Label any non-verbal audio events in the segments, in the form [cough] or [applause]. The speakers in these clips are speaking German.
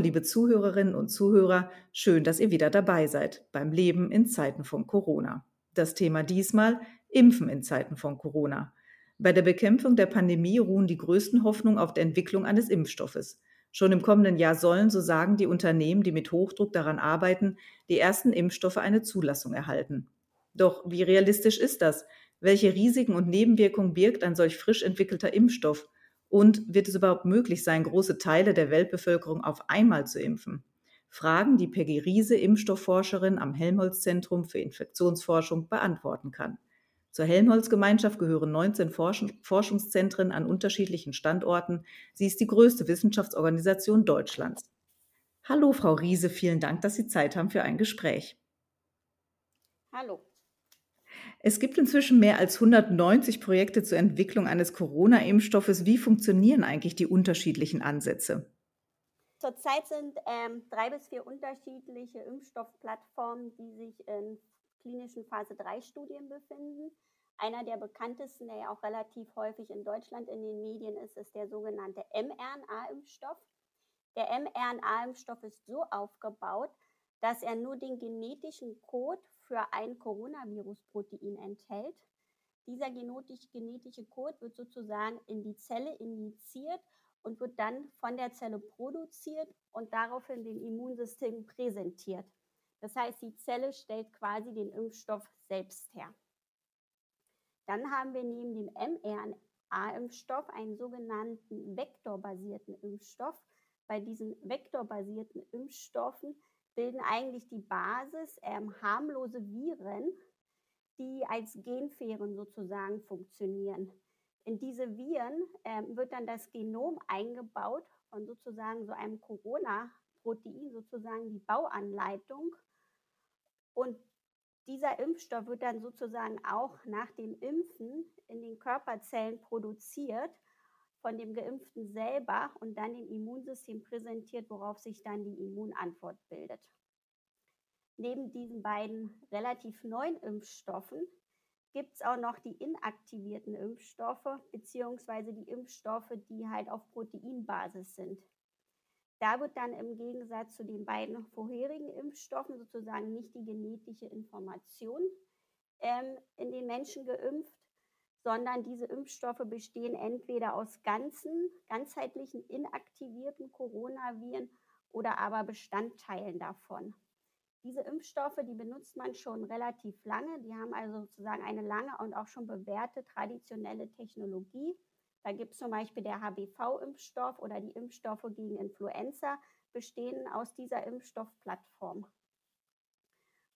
liebe Zuhörerinnen und Zuhörer, schön, dass ihr wieder dabei seid beim Leben in Zeiten von Corona. Das Thema diesmal Impfen in Zeiten von Corona. Bei der Bekämpfung der Pandemie ruhen die größten Hoffnungen auf der Entwicklung eines Impfstoffes. Schon im kommenden Jahr sollen, so sagen die Unternehmen, die mit Hochdruck daran arbeiten, die ersten Impfstoffe eine Zulassung erhalten. Doch wie realistisch ist das? Welche Risiken und Nebenwirkungen birgt ein solch frisch entwickelter Impfstoff? Und wird es überhaupt möglich sein, große Teile der Weltbevölkerung auf einmal zu impfen? Fragen, die Peggy Riese, Impfstoffforscherin am Helmholtz-Zentrum für Infektionsforschung, beantworten kann. Zur Helmholtz-Gemeinschaft gehören 19 Forschungszentren an unterschiedlichen Standorten. Sie ist die größte Wissenschaftsorganisation Deutschlands. Hallo, Frau Riese, vielen Dank, dass Sie Zeit haben für ein Gespräch. Hallo. Es gibt inzwischen mehr als 190 Projekte zur Entwicklung eines Corona-Impfstoffes. Wie funktionieren eigentlich die unterschiedlichen Ansätze? Zurzeit sind ähm, drei bis vier unterschiedliche Impfstoffplattformen, die sich in klinischen Phase 3 Studien befinden. Einer der bekanntesten, der ja auch relativ häufig in Deutschland in den Medien ist, ist der sogenannte mRNA-Impfstoff. Der mRNA-Impfstoff ist so aufgebaut, dass er nur den genetischen Code für ein Coronavirus-Protein enthält. Dieser genetische Code wird sozusagen in die Zelle injiziert und wird dann von der Zelle produziert und daraufhin dem Immunsystem präsentiert. Das heißt, die Zelle stellt quasi den Impfstoff selbst her. Dann haben wir neben dem mRNA-Impfstoff einen sogenannten vektorbasierten Impfstoff. Bei diesen vektorbasierten Impfstoffen bilden eigentlich die Basis ähm, harmlose Viren, die als Genfähren sozusagen funktionieren. In diese Viren ähm, wird dann das Genom eingebaut von sozusagen so einem Corona-Protein, sozusagen die Bauanleitung. Und dieser Impfstoff wird dann sozusagen auch nach dem Impfen in den Körperzellen produziert von dem Geimpften selber und dann dem Immunsystem präsentiert, worauf sich dann die Immunantwort bildet. Neben diesen beiden relativ neuen Impfstoffen gibt es auch noch die inaktivierten Impfstoffe beziehungsweise die Impfstoffe, die halt auf Proteinbasis sind. Da wird dann im Gegensatz zu den beiden vorherigen Impfstoffen sozusagen nicht die genetische Information ähm, in den Menschen geimpft, sondern diese Impfstoffe bestehen entweder aus ganzen, ganzheitlichen inaktivierten Coronaviren oder aber Bestandteilen davon. Diese Impfstoffe, die benutzt man schon relativ lange. Die haben also sozusagen eine lange und auch schon bewährte traditionelle Technologie. Da gibt es zum Beispiel der HBV-Impfstoff oder die Impfstoffe gegen Influenza bestehen aus dieser Impfstoffplattform.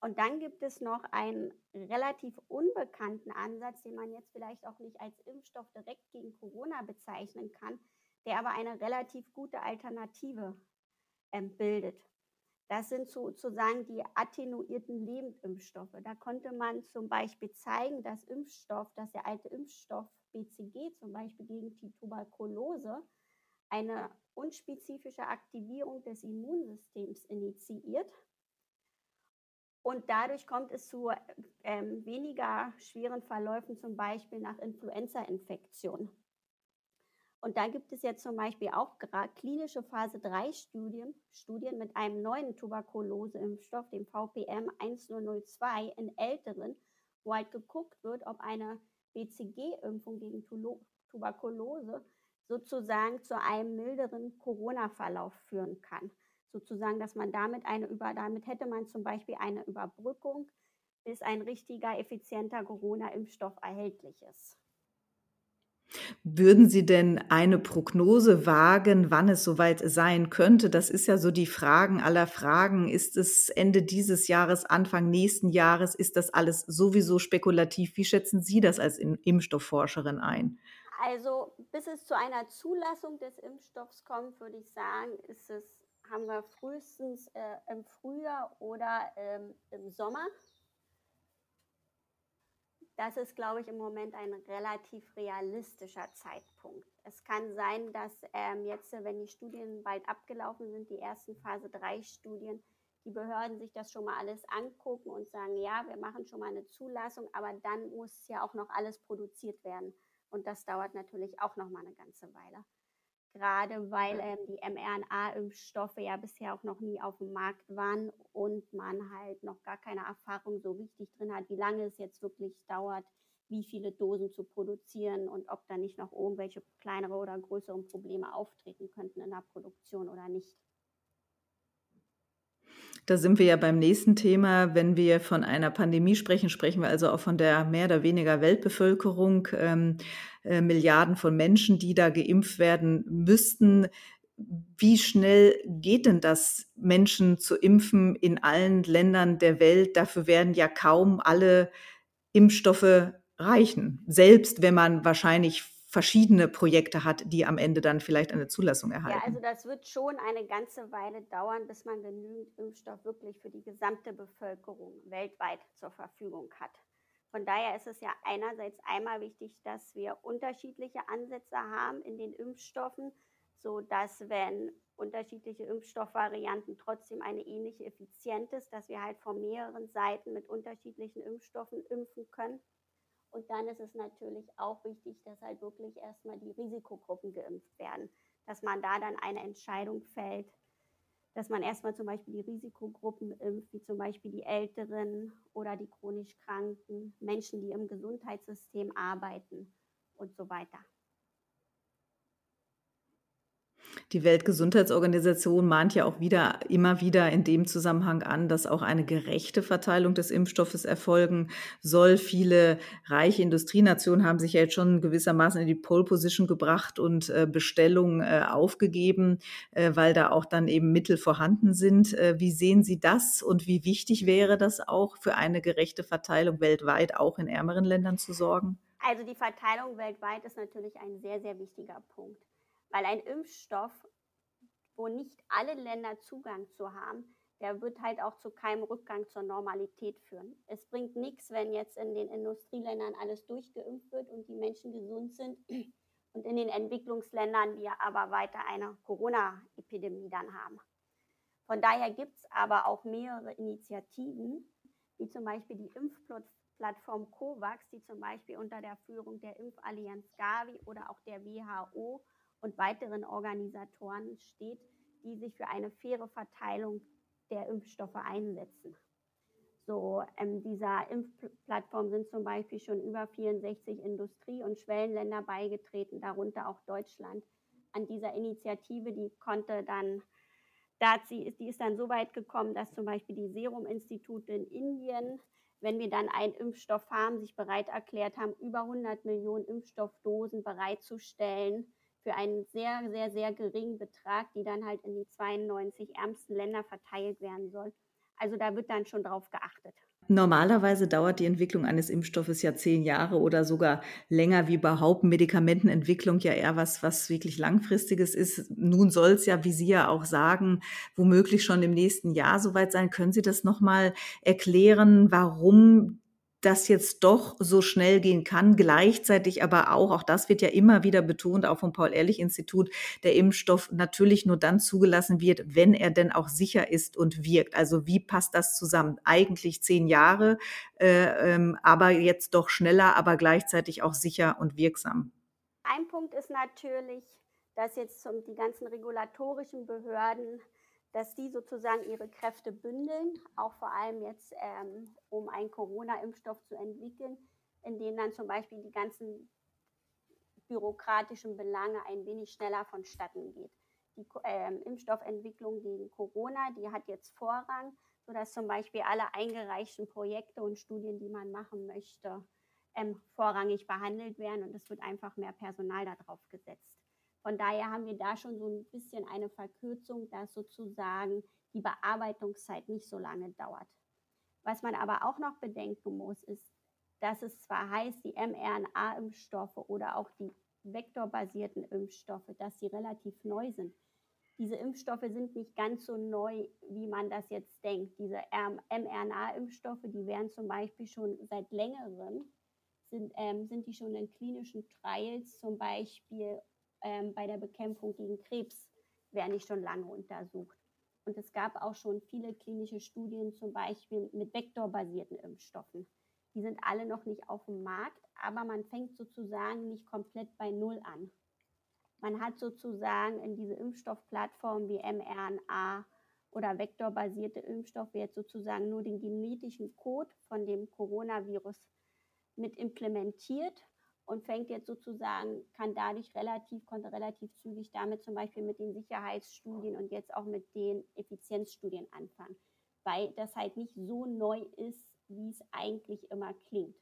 Und dann gibt es noch einen relativ unbekannten Ansatz, den man jetzt vielleicht auch nicht als Impfstoff direkt gegen Corona bezeichnen kann, der aber eine relativ gute Alternative ähm, bildet. Das sind sozusagen die attenuierten Lebendimpfstoffe. Da konnte man zum Beispiel zeigen, dass Impfstoff, dass der alte Impfstoff BCG zum Beispiel gegen die Tuberkulose eine unspezifische Aktivierung des Immunsystems initiiert und dadurch kommt es zu ähm, weniger schweren Verläufen, zum Beispiel nach Influenza-Infektionen. Und da gibt es jetzt zum Beispiel auch klinische Phase 3 Studien, Studien mit einem neuen Tuberkuloseimpfstoff, dem VPM 1002 in Älteren, wo halt geguckt wird, ob eine BCG-Impfung gegen Tuberkulose sozusagen zu einem milderen Corona-Verlauf führen kann sozusagen, dass man damit eine über, damit hätte man zum Beispiel eine Überbrückung, bis ein richtiger, effizienter Corona-Impfstoff erhältlich ist. Würden Sie denn eine Prognose wagen, wann es soweit sein könnte? Das ist ja so die Fragen aller Fragen. Ist es Ende dieses Jahres, Anfang nächsten Jahres? Ist das alles sowieso spekulativ? Wie schätzen Sie das als Impfstoffforscherin ein? Also bis es zu einer Zulassung des Impfstoffs kommt, würde ich sagen, ist es haben wir frühestens äh, im Frühjahr oder ähm, im Sommer. Das ist, glaube ich, im Moment ein relativ realistischer Zeitpunkt. Es kann sein, dass ähm, jetzt, wenn die Studien bald abgelaufen sind, die ersten Phase 3 Studien, die Behörden sich das schon mal alles angucken und sagen, ja, wir machen schon mal eine Zulassung, aber dann muss ja auch noch alles produziert werden. Und das dauert natürlich auch noch mal eine ganze Weile. Gerade weil ähm, die mRNA-Impfstoffe ja bisher auch noch nie auf dem Markt waren und man halt noch gar keine Erfahrung so richtig drin hat, wie lange es jetzt wirklich dauert, wie viele Dosen zu produzieren und ob da nicht noch irgendwelche kleinere oder größere Probleme auftreten könnten in der Produktion oder nicht. Da sind wir ja beim nächsten Thema. Wenn wir von einer Pandemie sprechen, sprechen wir also auch von der mehr oder weniger Weltbevölkerung, ähm, äh, Milliarden von Menschen, die da geimpft werden müssten. Wie schnell geht denn das, Menschen zu impfen in allen Ländern der Welt? Dafür werden ja kaum alle Impfstoffe reichen, selbst wenn man wahrscheinlich verschiedene Projekte hat, die am Ende dann vielleicht eine Zulassung erhalten. Ja, also das wird schon eine ganze Weile dauern, bis man genügend Impfstoff wirklich für die gesamte Bevölkerung weltweit zur Verfügung hat. Von daher ist es ja einerseits einmal wichtig, dass wir unterschiedliche Ansätze haben in den Impfstoffen, sodass wenn unterschiedliche Impfstoffvarianten trotzdem eine ähnliche Effizienz ist, dass wir halt von mehreren Seiten mit unterschiedlichen Impfstoffen impfen können. Und dann ist es natürlich auch wichtig, dass halt wirklich erstmal die Risikogruppen geimpft werden, dass man da dann eine Entscheidung fällt, dass man erstmal zum Beispiel die Risikogruppen impft, wie zum Beispiel die Älteren oder die chronisch Kranken, Menschen, die im Gesundheitssystem arbeiten und so weiter. Die Weltgesundheitsorganisation mahnt ja auch wieder, immer wieder in dem Zusammenhang an, dass auch eine gerechte Verteilung des Impfstoffes erfolgen soll. Viele reiche Industrienationen haben sich ja jetzt schon gewissermaßen in die Pole Position gebracht und äh, Bestellungen äh, aufgegeben, äh, weil da auch dann eben Mittel vorhanden sind. Äh, wie sehen Sie das und wie wichtig wäre das auch für eine gerechte Verteilung weltweit, auch in ärmeren Ländern zu sorgen? Also die Verteilung weltweit ist natürlich ein sehr, sehr wichtiger Punkt weil ein Impfstoff, wo nicht alle Länder Zugang zu haben, der wird halt auch zu keinem Rückgang zur Normalität führen. Es bringt nichts, wenn jetzt in den Industrieländern alles durchgeimpft wird und die Menschen gesund sind [clears throat] und in den Entwicklungsländern wir aber weiter eine Corona-Epidemie dann haben. Von daher gibt es aber auch mehrere Initiativen, wie zum Beispiel die Impfplattform COVAX, die zum Beispiel unter der Führung der Impfallianz Gavi oder auch der WHO und weiteren Organisatoren steht, die sich für eine faire Verteilung der Impfstoffe einsetzen. So, ähm, dieser Impfplattform sind zum Beispiel schon über 64 Industrie- und Schwellenländer beigetreten, darunter auch Deutschland. An dieser Initiative, die konnte dann, die ist dann so weit gekommen, dass zum Beispiel die Serum-Institute in Indien, wenn wir dann einen Impfstoff haben, sich bereit erklärt haben, über 100 Millionen Impfstoffdosen bereitzustellen für einen sehr, sehr, sehr geringen Betrag, die dann halt in die 92 ärmsten Länder verteilt werden soll. Also da wird dann schon drauf geachtet. Normalerweise dauert die Entwicklung eines Impfstoffes ja zehn Jahre oder sogar länger, wie überhaupt Medikamentenentwicklung ja eher was, was wirklich langfristiges ist. Nun soll es ja, wie Sie ja auch sagen, womöglich schon im nächsten Jahr soweit sein. Können Sie das nochmal erklären, warum das jetzt doch so schnell gehen kann. Gleichzeitig aber auch, auch das wird ja immer wieder betont, auch vom Paul-Ehrlich-Institut, der Impfstoff natürlich nur dann zugelassen wird, wenn er denn auch sicher ist und wirkt. Also wie passt das zusammen? Eigentlich zehn Jahre, äh, ähm, aber jetzt doch schneller, aber gleichzeitig auch sicher und wirksam. Ein Punkt ist natürlich, dass jetzt die ganzen regulatorischen Behörden dass die sozusagen ihre Kräfte bündeln, auch vor allem jetzt, ähm, um einen Corona-Impfstoff zu entwickeln, in dem dann zum Beispiel die ganzen bürokratischen Belange ein wenig schneller vonstatten geht. Die ähm, Impfstoffentwicklung gegen Corona, die hat jetzt Vorrang, sodass zum Beispiel alle eingereichten Projekte und Studien, die man machen möchte, ähm, vorrangig behandelt werden und es wird einfach mehr Personal darauf gesetzt. Von daher haben wir da schon so ein bisschen eine Verkürzung, dass sozusagen die Bearbeitungszeit nicht so lange dauert. Was man aber auch noch bedenken muss, ist, dass es zwar heißt, die mRNA-Impfstoffe oder auch die vektorbasierten Impfstoffe, dass sie relativ neu sind. Diese Impfstoffe sind nicht ganz so neu, wie man das jetzt denkt. Diese mRNA-Impfstoffe, die werden zum Beispiel schon seit längerem, sind, ähm, sind die schon in klinischen Trials zum Beispiel ähm, bei der Bekämpfung gegen Krebs werden die schon lange untersucht. Und es gab auch schon viele klinische Studien, zum Beispiel mit vektorbasierten Impfstoffen. Die sind alle noch nicht auf dem Markt, aber man fängt sozusagen nicht komplett bei Null an. Man hat sozusagen in diese Impfstoffplattform wie mRNA oder vektorbasierte Impfstoffe jetzt sozusagen nur den genetischen Code von dem Coronavirus mit implementiert und fängt jetzt sozusagen, kann dadurch relativ, konnte relativ zügig damit zum Beispiel mit den Sicherheitsstudien und jetzt auch mit den Effizienzstudien anfangen, weil das halt nicht so neu ist, wie es eigentlich immer klingt.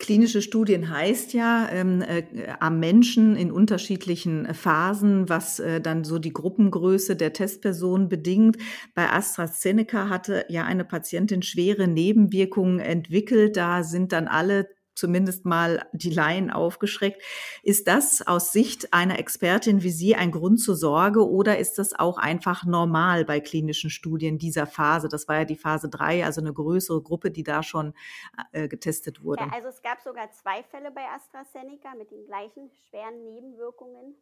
Klinische Studien heißt ja ähm, äh, am Menschen in unterschiedlichen Phasen, was äh, dann so die Gruppengröße der Testpersonen bedingt. Bei AstraZeneca hatte ja eine Patientin schwere Nebenwirkungen entwickelt. Da sind dann alle zumindest mal die Laien aufgeschreckt. Ist das aus Sicht einer Expertin wie Sie ein Grund zur Sorge oder ist das auch einfach normal bei klinischen Studien dieser Phase? Das war ja die Phase 3, also eine größere Gruppe, die da schon äh, getestet wurde. Ja, also es gab sogar zwei Fälle bei AstraZeneca mit den gleichen schweren Nebenwirkungen.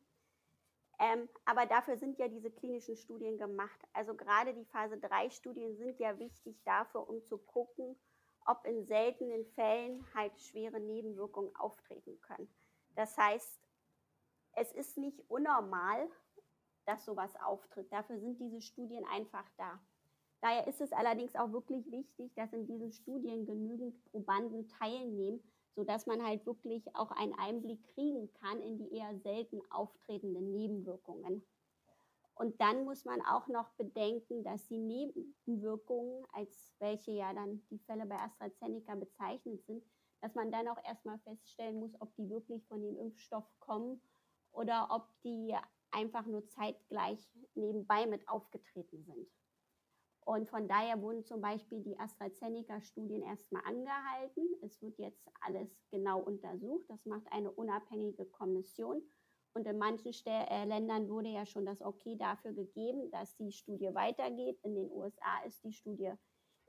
Ähm, aber dafür sind ja diese klinischen Studien gemacht. Also gerade die Phase 3 Studien sind ja wichtig dafür, um zu gucken, ob in seltenen Fällen halt schwere Nebenwirkungen auftreten können. Das heißt, es ist nicht unnormal, dass sowas auftritt. Dafür sind diese Studien einfach da. Daher ist es allerdings auch wirklich wichtig, dass in diesen Studien genügend Probanden teilnehmen, sodass man halt wirklich auch einen Einblick kriegen kann in die eher selten auftretenden Nebenwirkungen. Und dann muss man auch noch bedenken, dass die Nebenwirkungen, als welche ja dann die Fälle bei AstraZeneca bezeichnet sind, dass man dann auch erstmal feststellen muss, ob die wirklich von dem Impfstoff kommen oder ob die einfach nur zeitgleich nebenbei mit aufgetreten sind. Und von daher wurden zum Beispiel die AstraZeneca-Studien erstmal angehalten. Es wird jetzt alles genau untersucht. Das macht eine unabhängige Kommission. Und in manchen Stä äh, Ländern wurde ja schon das Okay dafür gegeben, dass die Studie weitergeht. In den USA ist die Studie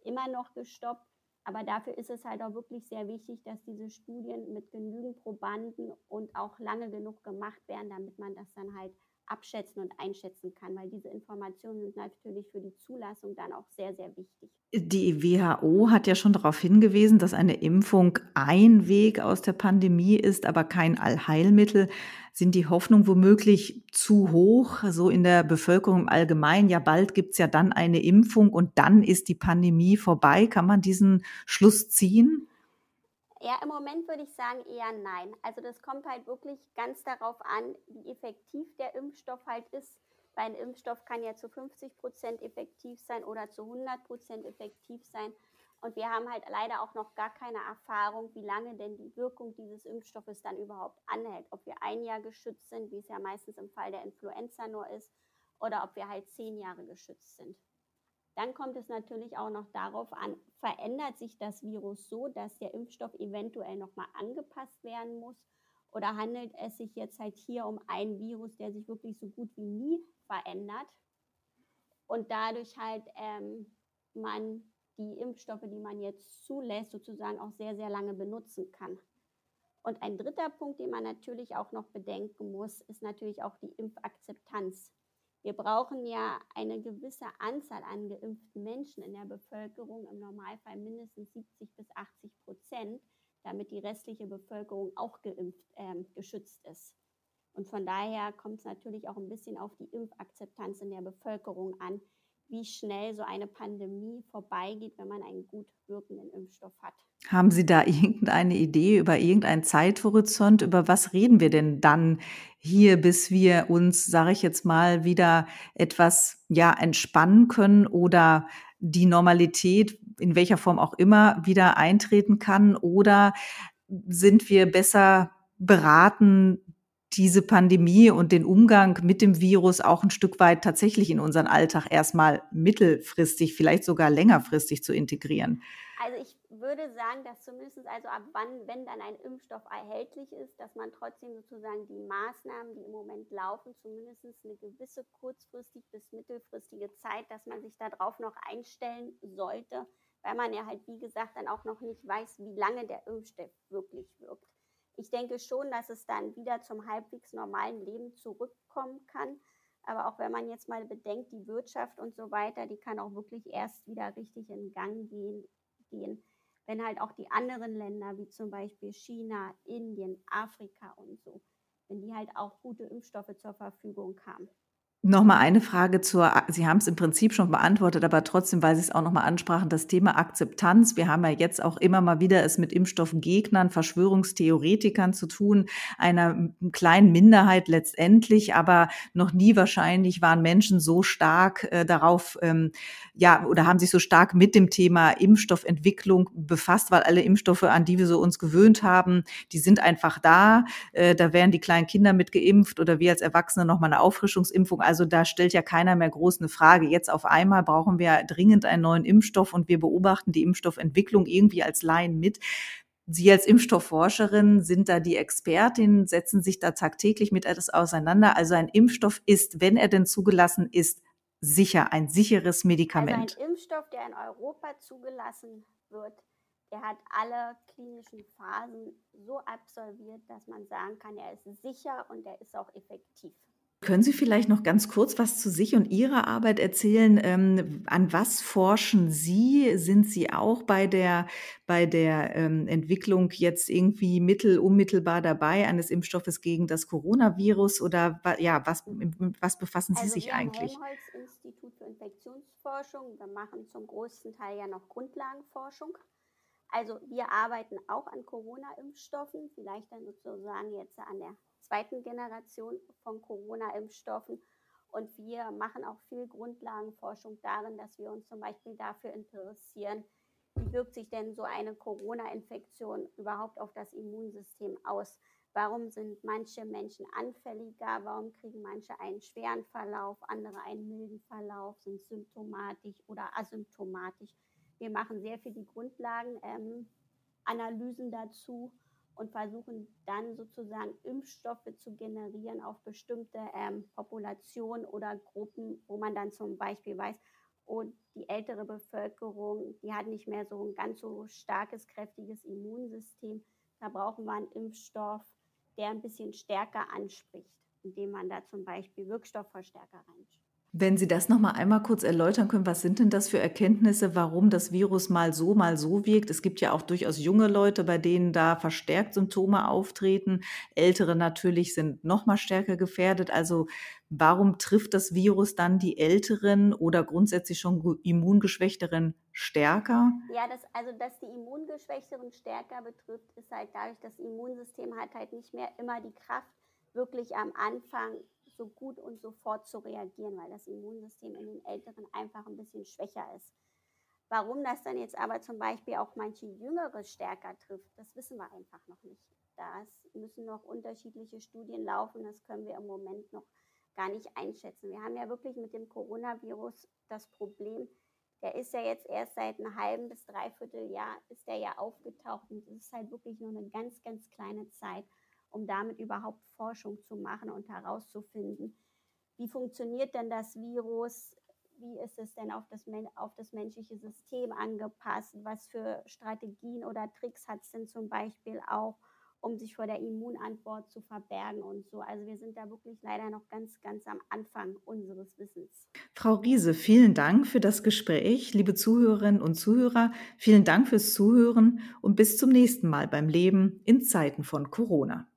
immer noch gestoppt. Aber dafür ist es halt auch wirklich sehr wichtig, dass diese Studien mit genügend Probanden und auch lange genug gemacht werden, damit man das dann halt abschätzen und einschätzen kann, weil diese Informationen sind natürlich für die Zulassung dann auch sehr, sehr wichtig. Die WHO hat ja schon darauf hingewiesen, dass eine Impfung ein Weg aus der Pandemie ist, aber kein Allheilmittel. Sind die Hoffnungen womöglich zu hoch, so in der Bevölkerung im Allgemeinen? Ja, bald gibt es ja dann eine Impfung und dann ist die Pandemie vorbei. Kann man diesen Schluss ziehen? Ja, im Moment würde ich sagen eher nein. Also das kommt halt wirklich ganz darauf an, wie effektiv der Impfstoff halt ist. Weil ein Impfstoff kann ja zu 50 Prozent effektiv sein oder zu 100 Prozent effektiv sein. Und wir haben halt leider auch noch gar keine Erfahrung, wie lange denn die Wirkung dieses Impfstoffes dann überhaupt anhält. Ob wir ein Jahr geschützt sind, wie es ja meistens im Fall der Influenza nur ist, oder ob wir halt zehn Jahre geschützt sind. Dann kommt es natürlich auch noch darauf an, verändert sich das Virus so, dass der Impfstoff eventuell nochmal angepasst werden muss? Oder handelt es sich jetzt halt hier um ein Virus, der sich wirklich so gut wie nie verändert und dadurch halt ähm, man die Impfstoffe, die man jetzt zulässt, sozusagen auch sehr, sehr lange benutzen kann. Und ein dritter Punkt, den man natürlich auch noch bedenken muss, ist natürlich auch die Impfakzeptanz. Wir brauchen ja eine gewisse Anzahl an geimpften Menschen in der Bevölkerung, im Normalfall mindestens 70 bis 80 Prozent, damit die restliche Bevölkerung auch geimpft, äh, geschützt ist. Und von daher kommt es natürlich auch ein bisschen auf die Impfakzeptanz in der Bevölkerung an, wie schnell so eine Pandemie vorbeigeht, wenn man einen gut wirkenden Impfstoff hat. Haben Sie da [laughs] irgendeine Idee über irgendeinen Zeithorizont? Über was reden wir denn dann hier, bis wir uns, sage ich jetzt mal, wieder etwas ja entspannen können oder die Normalität in welcher Form auch immer wieder eintreten kann? Oder sind wir besser beraten, diese Pandemie und den Umgang mit dem Virus auch ein Stück weit tatsächlich in unseren Alltag erstmal mittelfristig, vielleicht sogar längerfristig zu integrieren? Also ich würde sagen, dass zumindest also ab wann, wenn dann ein Impfstoff erhältlich ist, dass man trotzdem sozusagen die Maßnahmen, die im Moment laufen, zumindest eine gewisse kurzfristig bis mittelfristige Zeit, dass man sich darauf noch einstellen sollte, weil man ja halt, wie gesagt, dann auch noch nicht weiß, wie lange der Impfstoff wirklich wirkt. Ich denke schon, dass es dann wieder zum halbwegs normalen Leben zurückkommen kann. Aber auch wenn man jetzt mal bedenkt, die Wirtschaft und so weiter, die kann auch wirklich erst wieder richtig in Gang gehen, gehen, wenn halt auch die anderen Länder, wie zum Beispiel China, Indien, Afrika und so, wenn die halt auch gute Impfstoffe zur Verfügung haben. Nochmal eine Frage zur, Sie haben es im Prinzip schon beantwortet, aber trotzdem, weil Sie es auch nochmal ansprachen, das Thema Akzeptanz. Wir haben ja jetzt auch immer mal wieder es mit Impfstoffgegnern, Verschwörungstheoretikern zu tun, einer kleinen Minderheit letztendlich, aber noch nie wahrscheinlich waren Menschen so stark äh, darauf, ähm, ja, oder haben sich so stark mit dem Thema Impfstoffentwicklung befasst, weil alle Impfstoffe, an die wir so uns gewöhnt haben, die sind einfach da. Äh, da werden die kleinen Kinder mit geimpft oder wir als Erwachsene nochmal eine Auffrischungsimpfung also da stellt ja keiner mehr groß eine Frage. Jetzt auf einmal brauchen wir dringend einen neuen Impfstoff und wir beobachten die Impfstoffentwicklung irgendwie als Laien mit. Sie als Impfstoffforscherin sind da die Expertin, setzen sich da tagtäglich mit etwas auseinander. Also ein Impfstoff ist, wenn er denn zugelassen ist, sicher, ein sicheres Medikament. Also ein Impfstoff, der in Europa zugelassen wird, der hat alle klinischen Phasen so absolviert, dass man sagen kann, er ist sicher und er ist auch effektiv. Können Sie vielleicht noch ganz kurz was zu sich und Ihrer Arbeit erzählen? Ähm, an was forschen Sie? Sind Sie auch bei der, bei der ähm, Entwicklung jetzt irgendwie mittel, unmittelbar dabei eines Impfstoffes gegen das Coronavirus? Oder ja, was, was befassen Sie also sich wir eigentlich? Am Helmholtz-Institut für Infektionsforschung. Wir machen zum größten Teil ja noch Grundlagenforschung. Also wir arbeiten auch an Corona-Impfstoffen, vielleicht dann sozusagen jetzt an der zweiten Generation von Corona-Impfstoffen. Und wir machen auch viel Grundlagenforschung darin, dass wir uns zum Beispiel dafür interessieren, wie wirkt sich denn so eine Corona-Infektion überhaupt auf das Immunsystem aus? Warum sind manche Menschen anfälliger? Warum kriegen manche einen schweren Verlauf, andere einen milden Verlauf, sind symptomatisch oder asymptomatisch? Wir machen sehr viel die Grundlagenanalysen ähm, dazu und versuchen dann sozusagen Impfstoffe zu generieren auf bestimmte ähm, Populationen oder Gruppen, wo man dann zum Beispiel weiß, und die ältere Bevölkerung, die hat nicht mehr so ein ganz so starkes, kräftiges Immunsystem. Da brauchen wir einen Impfstoff, der ein bisschen stärker anspricht, indem man da zum Beispiel Wirkstoffverstärker reinschreibt. Wenn Sie das noch mal einmal kurz erläutern können, was sind denn das für Erkenntnisse, warum das Virus mal so, mal so wirkt? Es gibt ja auch durchaus junge Leute, bei denen da verstärkt Symptome auftreten. Ältere natürlich sind noch mal stärker gefährdet. Also warum trifft das Virus dann die Älteren oder grundsätzlich schon immungeschwächteren stärker? Ja, das, also dass die Immungeschwächteren stärker betrifft, ist halt dadurch, das Immunsystem hat halt nicht mehr immer die Kraft, wirklich am Anfang so gut und sofort zu reagieren, weil das Immunsystem in den Älteren einfach ein bisschen schwächer ist. Warum das dann jetzt aber zum Beispiel auch manche Jüngere stärker trifft, das wissen wir einfach noch nicht. Da müssen noch unterschiedliche Studien laufen, das können wir im Moment noch gar nicht einschätzen. Wir haben ja wirklich mit dem Coronavirus das Problem, der ist ja jetzt erst seit einem halben bis dreiviertel Jahr ist der ja aufgetaucht und es ist halt wirklich nur eine ganz, ganz kleine Zeit um damit überhaupt Forschung zu machen und herauszufinden, wie funktioniert denn das Virus, wie ist es denn auf das, auf das menschliche System angepasst, was für Strategien oder Tricks hat es denn zum Beispiel auch, um sich vor der Immunantwort zu verbergen und so. Also wir sind da wirklich leider noch ganz, ganz am Anfang unseres Wissens. Frau Riese, vielen Dank für das Gespräch. Liebe Zuhörerinnen und Zuhörer, vielen Dank fürs Zuhören und bis zum nächsten Mal beim Leben in Zeiten von Corona.